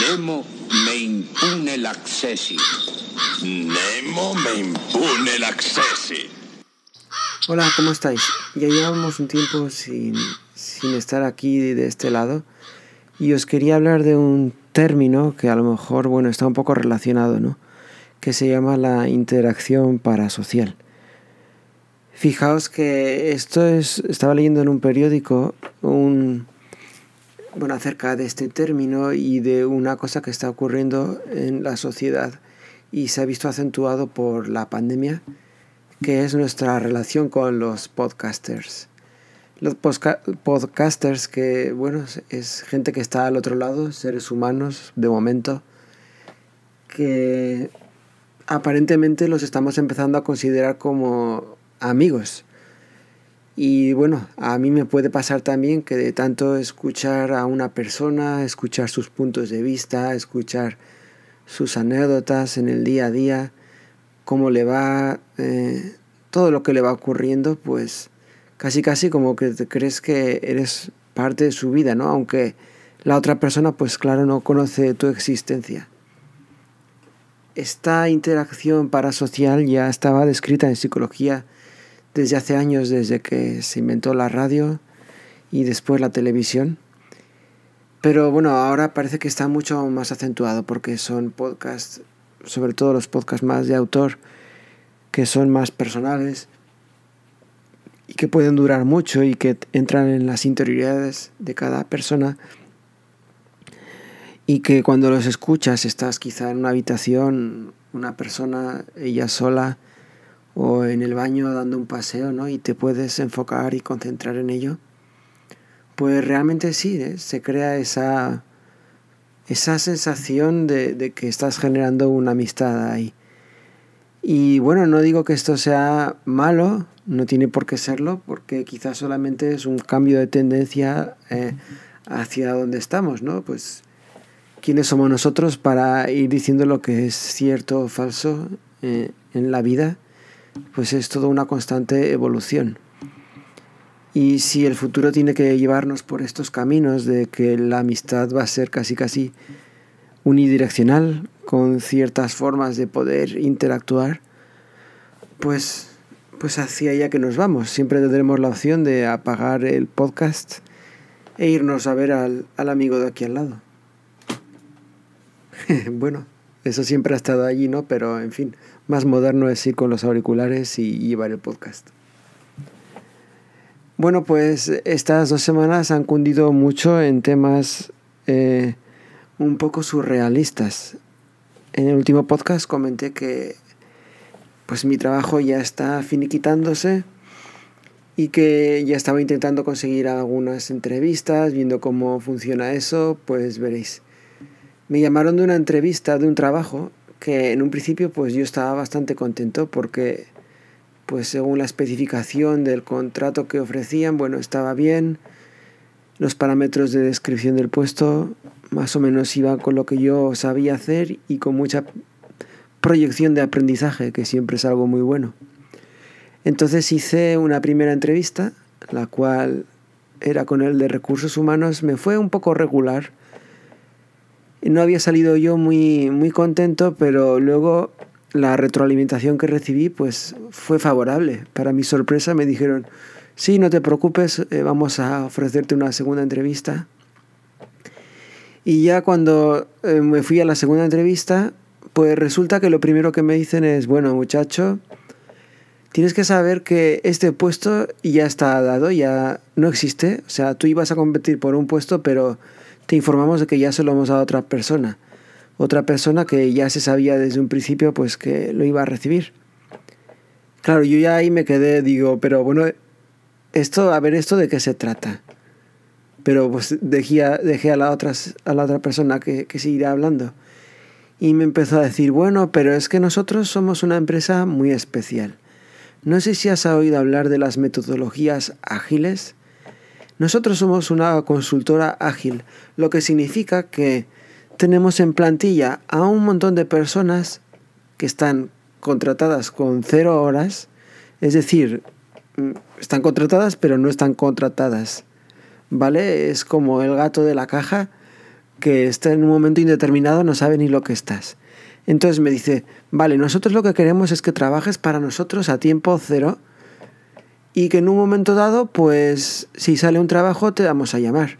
Nemo me impune l'accessi. Nemo me impune l'accessi. Hola, ¿cómo estáis? Ya llevamos un tiempo sin, sin estar aquí de este lado y os quería hablar de un término que a lo mejor, bueno, está un poco relacionado, ¿no? Que se llama la interacción parasocial. Fijaos que esto es, estaba leyendo en un periódico un, bueno, acerca de este término y de una cosa que está ocurriendo en la sociedad y se ha visto acentuado por la pandemia, que es nuestra relación con los podcasters. Los podcasters que, bueno, es gente que está al otro lado, seres humanos de momento, que aparentemente los estamos empezando a considerar como amigos y bueno, a mí me puede pasar también que de tanto escuchar a una persona, escuchar sus puntos de vista, escuchar sus anécdotas en el día a día, cómo le va, eh, todo lo que le va ocurriendo, pues casi casi como que te crees que eres parte de su vida, ¿no? Aunque la otra persona, pues claro, no conoce tu existencia. Esta interacción parasocial ya estaba descrita en psicología desde hace años, desde que se inventó la radio y después la televisión. Pero bueno, ahora parece que está mucho más acentuado porque son podcasts, sobre todo los podcasts más de autor, que son más personales y que pueden durar mucho y que entran en las interioridades de cada persona y que cuando los escuchas estás quizá en una habitación, una persona, ella sola, o en el baño dando un paseo, ¿no? Y te puedes enfocar y concentrar en ello. Pues realmente sí, ¿eh? se crea esa, esa sensación de, que estás generando una amistad ahí. Y bueno, no digo que esto sea malo, no tiene por qué serlo, porque quizás solamente es un cambio de tendencia eh, hacia donde estamos, ¿no? Pues, ¿quiénes somos nosotros para ir diciendo lo que es cierto o falso eh, en la vida? Pues es toda una constante evolución. Y si el futuro tiene que llevarnos por estos caminos de que la amistad va a ser casi casi unidireccional, con ciertas formas de poder interactuar, pues, pues hacia allá que nos vamos. Siempre tendremos la opción de apagar el podcast e irnos a ver al, al amigo de aquí al lado. bueno, eso siempre ha estado allí, ¿no? Pero en fin, más moderno es ir con los auriculares y llevar el podcast. Bueno, pues estas dos semanas han cundido mucho en temas eh, un poco surrealistas. En el último podcast comenté que pues mi trabajo ya está finiquitándose y que ya estaba intentando conseguir algunas entrevistas, viendo cómo funciona eso, pues veréis. Me llamaron de una entrevista de un trabajo que en un principio pues yo estaba bastante contento porque pues según la especificación del contrato que ofrecían, bueno, estaba bien. Los parámetros de descripción del puesto más o menos iban con lo que yo sabía hacer y con mucha proyección de aprendizaje, que siempre es algo muy bueno. Entonces hice una primera entrevista, la cual era con el de recursos humanos, me fue un poco regular no había salido yo muy, muy contento, pero luego la retroalimentación que recibí pues fue favorable. Para mi sorpresa me dijeron, sí, no te preocupes, eh, vamos a ofrecerte una segunda entrevista. Y ya cuando eh, me fui a la segunda entrevista, pues resulta que lo primero que me dicen es, bueno muchacho, tienes que saber que este puesto ya está dado, ya no existe. O sea, tú ibas a competir por un puesto, pero te informamos de que ya se lo hemos dado a otra persona. Otra persona que ya se sabía desde un principio pues que lo iba a recibir. Claro, yo ya ahí me quedé, digo, pero bueno, esto, a ver, ¿esto de qué se trata? Pero pues dejé, dejé a, la otra, a la otra persona que, que seguirá hablando. Y me empezó a decir, bueno, pero es que nosotros somos una empresa muy especial. No sé si has oído hablar de las metodologías ágiles. Nosotros somos una consultora ágil, lo que significa que tenemos en plantilla a un montón de personas que están contratadas con cero horas, es decir, mm, están contratadas pero no están contratadas, ¿vale? Es como el gato de la caja que está en un momento indeterminado, no sabe ni lo que estás. Entonces me dice, vale, nosotros lo que queremos es que trabajes para nosotros a tiempo cero y que en un momento dado, pues si sale un trabajo te vamos a llamar.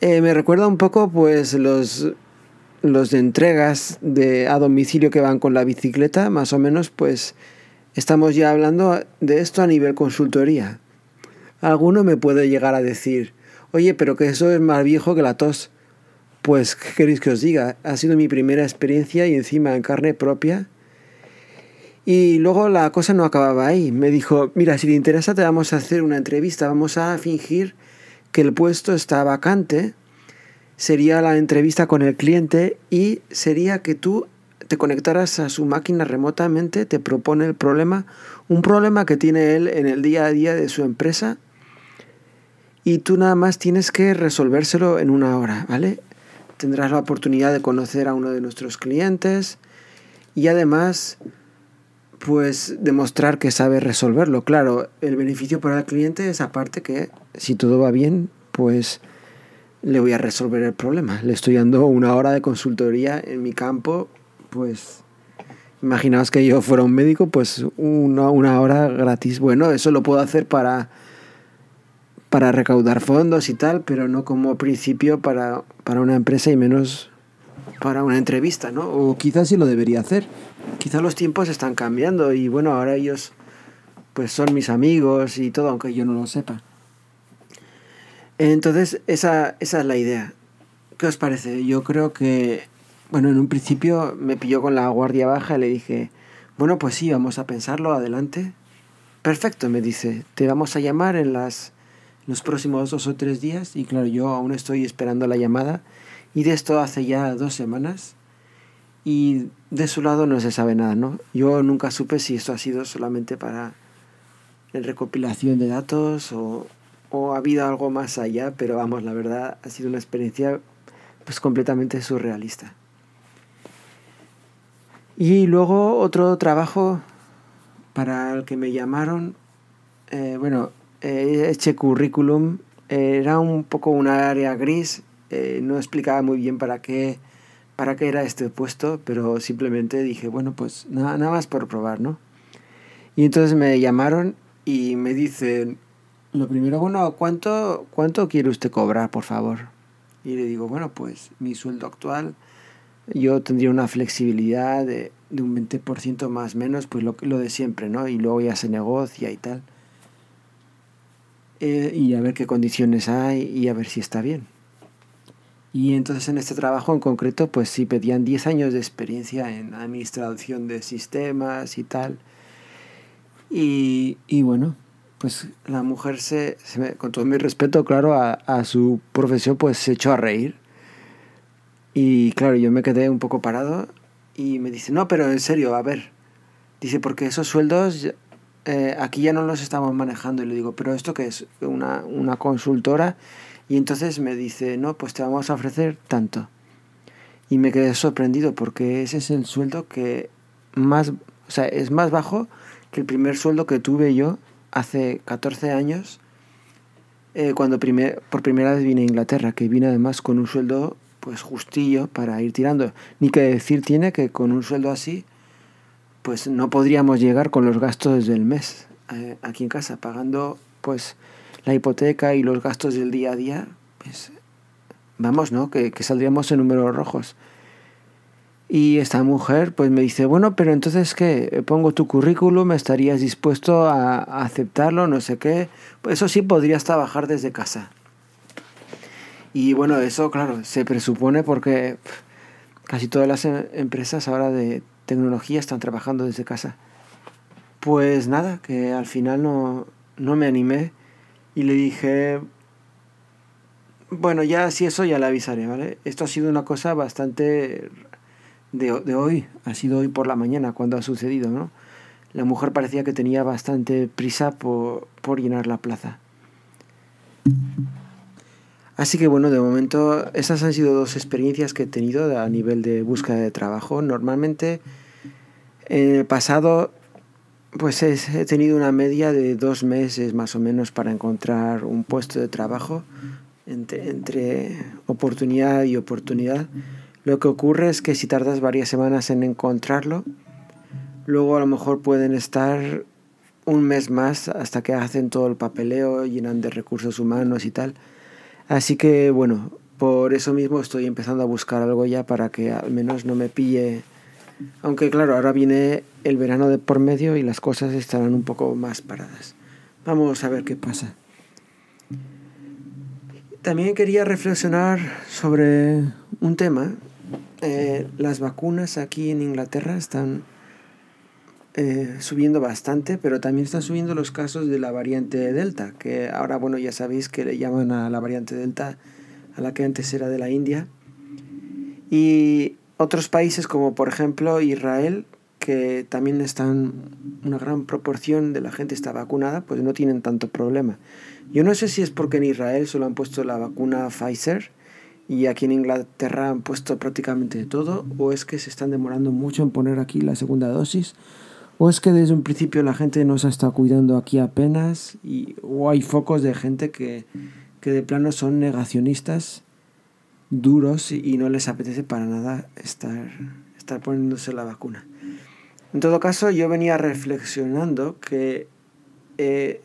Eh, me recuerda un poco pues los, los de entregas de, a domicilio que van con la bicicleta, más o menos pues estamos ya hablando de esto a nivel consultoría. Alguno me puede llegar a decir, oye, pero que eso es más viejo que la tos. Pues, ¿qué queréis que os diga? Ha sido mi primera experiencia y encima en carne propia. Y luego la cosa no acababa ahí. Me dijo, mira, si te interesa te vamos a hacer una entrevista, vamos a fingir que el puesto está vacante. Sería la entrevista con el cliente y sería que tú te conectaras a su máquina remotamente, te propone el problema, un problema que tiene él en el día a día de su empresa y tú nada más tienes que resolvérselo en una hora, ¿vale? tendrás la oportunidad de conocer a uno de nuestros clientes y además pues demostrar que sabe resolverlo. Claro, el beneficio para el cliente es aparte que si todo va bien, pues le voy a resolver el problema. Le estoy dando una hora de consultoría en mi campo, pues imaginaos que yo fuera un médico, pues una, una hora gratis. Bueno, eso lo puedo hacer para para recaudar fondos y tal, pero no como principio para, para una empresa y menos para una entrevista, ¿no? O quizás sí lo debería hacer. Quizás los tiempos están cambiando y bueno, ahora ellos pues son mis amigos y todo, aunque yo no lo sepa. Entonces, esa, esa es la idea. ¿Qué os parece? Yo creo que, bueno, en un principio me pilló con la guardia baja y le dije, bueno, pues sí, vamos a pensarlo, adelante. Perfecto, me dice, te vamos a llamar en las los próximos dos o tres días y claro, yo aún estoy esperando la llamada y de esto hace ya dos semanas y de su lado no se sabe nada, ¿no? Yo nunca supe si esto ha sido solamente para la recopilación de datos o, ha habido algo más allá, pero vamos, la verdad ha sido una experiencia pues completamente surrealista. Y luego otro trabajo para el que me llamaron, eh, bueno, eh, este currículum era un poco una área gris, eh, no explicaba muy bien para qué, para qué era este puesto, pero simplemente dije, bueno, pues nada, nada más por probar, ¿no? Y entonces me llamaron y me dicen, lo primero, bueno, ¿cuánto, ¿cuánto quiere usted cobrar, por favor? Y le digo, bueno, pues mi sueldo actual, yo tendría una flexibilidad de, de un 20% más menos, pues lo, lo de siempre, ¿no? Y luego ya se negocia y tal. Eh, y a ver qué condiciones hay y a ver si está bien. Y entonces en este trabajo en concreto, pues sí pedían 10 años de experiencia en administración de sistemas y tal. Y, y bueno, pues la mujer se, con todo mi respeto, claro, a, a, su profesión, pues se echó a reír. Y claro, yo me quedé un poco parado y me dice, no, pero en serio, a ver. Dice, porque esos sueldos eh, aquí ya no los estamos manejando. Y le digo, ¿pero esto qué es? Una, una consultora. Y entonces me dice, no, pues te vamos a ofrecer tanto. Y me quedé sorprendido porque ese es el sueldo que más, o sea, es más bajo que el primer sueldo que tuve yo hace 14 años, eh, cuando primer, por primera vez vine a Inglaterra, que vine además con un sueldo pues justillo para ir tirando. Ni que decir tiene que con un sueldo así pues no podríamos llegar con los gastos del mes eh, aquí en casa, pagando pues la hipoteca y los gastos del día a día, pues vamos, ¿no? Que, saldríamos en números rojos. Y esta mujer pues me dice, bueno, pero entonces ¿qué? Pongo tu currículum, ¿estarías dispuesto a, a aceptarlo? No sé qué. Pues eso sí podrías trabajar desde casa. Y bueno, eso claro, se presupone porque casi todas las em, empresas ahora de tecnología están trabajando desde casa. Pues nada, que al final no, no me animé y le dije, bueno, ya si eso ya le avisaré, ¿vale? Esto ha sido una cosa bastante de, de, hoy, ha sido hoy por la mañana cuando ha sucedido, ¿no? La mujer parecía que tenía bastante prisa por, por llenar la plaza. Así que bueno, de momento esas han sido dos experiencias que he tenido a nivel de búsqueda de trabajo. Normalmente en el pasado pues he tenido una media de dos meses más o menos para encontrar un puesto de trabajo, entre, oportunidad y oportunidad. Lo que ocurre es que si tardas varias semanas en encontrarlo, luego a lo mejor pueden estar un mes más hasta que hacen todo el papeleo, llenan de recursos humanos y tal. Así que bueno, por eso mismo estoy empezando a buscar algo ya para que al menos no me pille. Aunque claro, ahora viene el verano de por medio y las cosas estarán un poco más paradas. Vamos a ver qué pasa. También quería reflexionar sobre un tema. Eh, las vacunas aquí en Inglaterra están eh, subiendo bastante, pero también están subiendo los casos de la variante Delta, que ahora, bueno, ya sabéis que le llaman a la variante Delta, a la que antes era de la India. Y otros países como por ejemplo Israel, que también están, una gran proporción de la gente está vacunada, pues no tienen tanto problema. Yo no sé si es porque en Israel solo han puesto la vacuna Pfizer y aquí en Inglaterra han puesto prácticamente todo, o es que se están demorando mucho en poner aquí la segunda dosis, o es que desde un principio la gente no se está cuidando aquí apenas, y, o hay focos de gente que, que de plano son negacionistas duros y no les apetece para nada estar, estar poniéndose la vacuna. En todo caso, yo venía reflexionando que eh,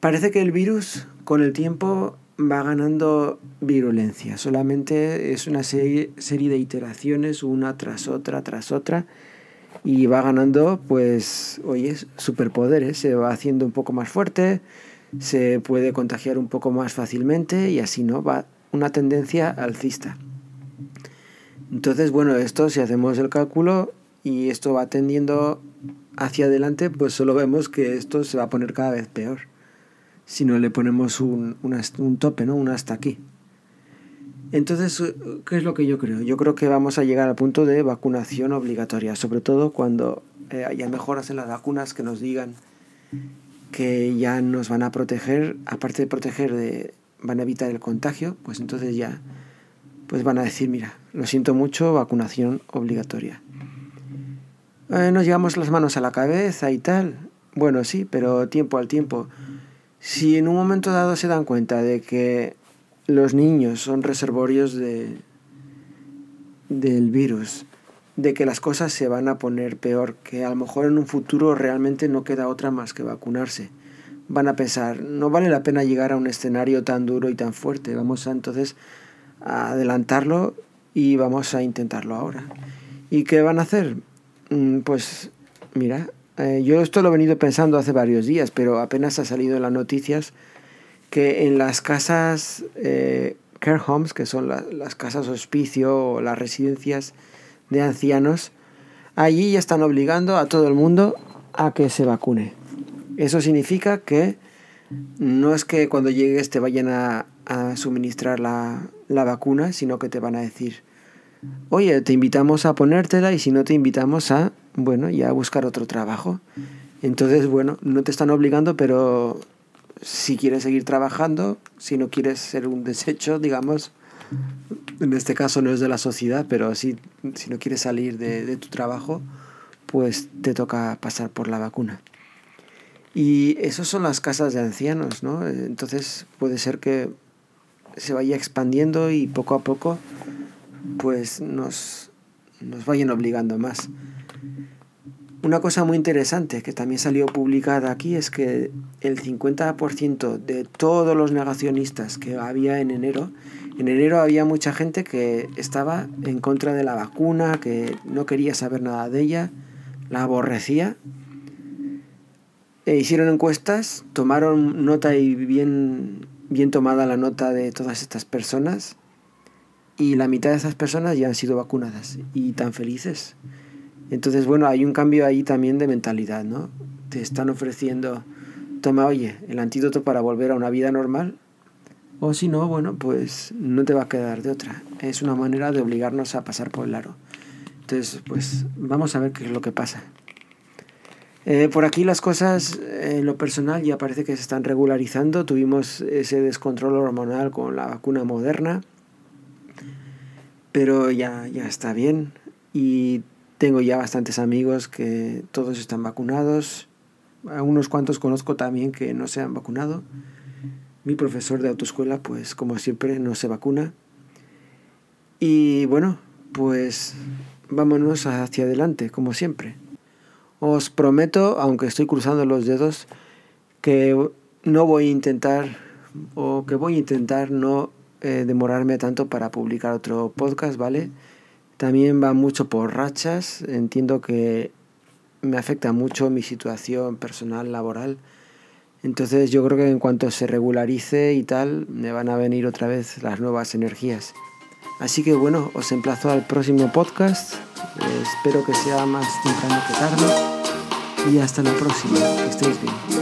parece que el virus con el tiempo va ganando virulencia. Solamente es una serie, serie de iteraciones, una tras otra, tras otra, y va ganando, pues, oye, superpoderes, se va haciendo un poco más fuerte, se puede contagiar un poco más fácilmente y así, ¿no? Va una tendencia alcista. Entonces, bueno, esto si hacemos el cálculo y esto va tendiendo hacia adelante, pues solo vemos que esto se va a poner cada vez peor. Si no le ponemos un, un tope, ¿no? Un hasta aquí. Entonces, ¿qué es lo que yo creo? Yo creo que vamos a llegar al punto de vacunación obligatoria, sobre todo cuando eh, haya mejoras en las vacunas que nos digan que ya nos van a proteger, aparte de proteger, de, van a evitar el contagio, pues entonces ya pues van a decir, mira, lo siento mucho, vacunación obligatoria. Eh, nos llevamos las manos a la cabeza y tal. Bueno, sí, pero tiempo al tiempo. Si en un momento dado se dan cuenta de que los niños son reservorios de, del virus, de que las cosas se van a poner peor, que a lo mejor en un futuro realmente no queda otra más que vacunarse. Van a pensar, no vale la pena llegar a un escenario tan duro y tan fuerte, vamos a entonces a adelantarlo y vamos a intentarlo ahora. ¿Y qué van a hacer? Mm, pues mira, eh, yo esto lo he venido pensando hace varios días, pero apenas ha salido en las noticias que en las casas eh, care homes, que son las casas hospicio o las residencias de ancianos, allí ya están obligando a todo el mundo a que se vacune. Eso significa que no es que cuando llegues te vayan a, suministrar la, la, vacuna, sino que te van a decir, oye, te invitamos a ponértela y si no te invitamos a, bueno, ya a buscar otro trabajo. Entonces, bueno, no te están obligando, pero si quieres seguir trabajando, si no quieres ser un desecho, digamos, en este caso no es de la sociedad, pero si, si no quieres salir de, de tu trabajo, pues te toca pasar por la vacuna. Y esas son las casas de ancianos, ¿no? Entonces puede ser que se vaya expandiendo y poco a poco pues nos, nos vayan obligando más. Una cosa muy interesante que también salió publicada aquí es que el 50% de todos los negacionistas que había en enero, en enero había mucha gente que estaba en contra de la vacuna, que no quería saber nada de ella, la aborrecía. E hicieron encuestas, tomaron nota y bien, bien tomada la nota de todas estas personas y la mitad de esas personas ya han sido vacunadas y tan felices. Entonces, bueno, hay un cambio ahí también de mentalidad, ¿no? Te están ofreciendo, toma, oye, el antídoto para volver a una vida normal. O si no, bueno, pues no te va a quedar de otra. Es una manera de obligarnos a pasar por el aro. Entonces, pues vamos a ver qué es lo que pasa. Eh, por aquí las cosas en lo personal ya parece que se están regularizando. Tuvimos ese descontrol hormonal con la vacuna moderna, pero ya, ya está bien. Y tengo ya bastantes amigos que todos están vacunados. A unos cuantos conozco también que no se han vacunado. mi profesor de autoescuela, pues como siempre, no se vacuna. Y bueno, pues vámonos hacia adelante, como siempre. Os prometo, aunque estoy cruzando los dedos, que no voy a intentar o que voy a intentar no eh, demorarme tanto para publicar otro podcast, ¿vale? También va mucho por rachas, entiendo que me afecta mucho mi situación personal, laboral. Entonces yo creo que en cuanto se regularice y tal, me van a venir otra vez las nuevas energías. Así que bueno, os emplazo al próximo podcast. espero que sea más temprano que tarde. Y hasta la próxima. Que estéis bien.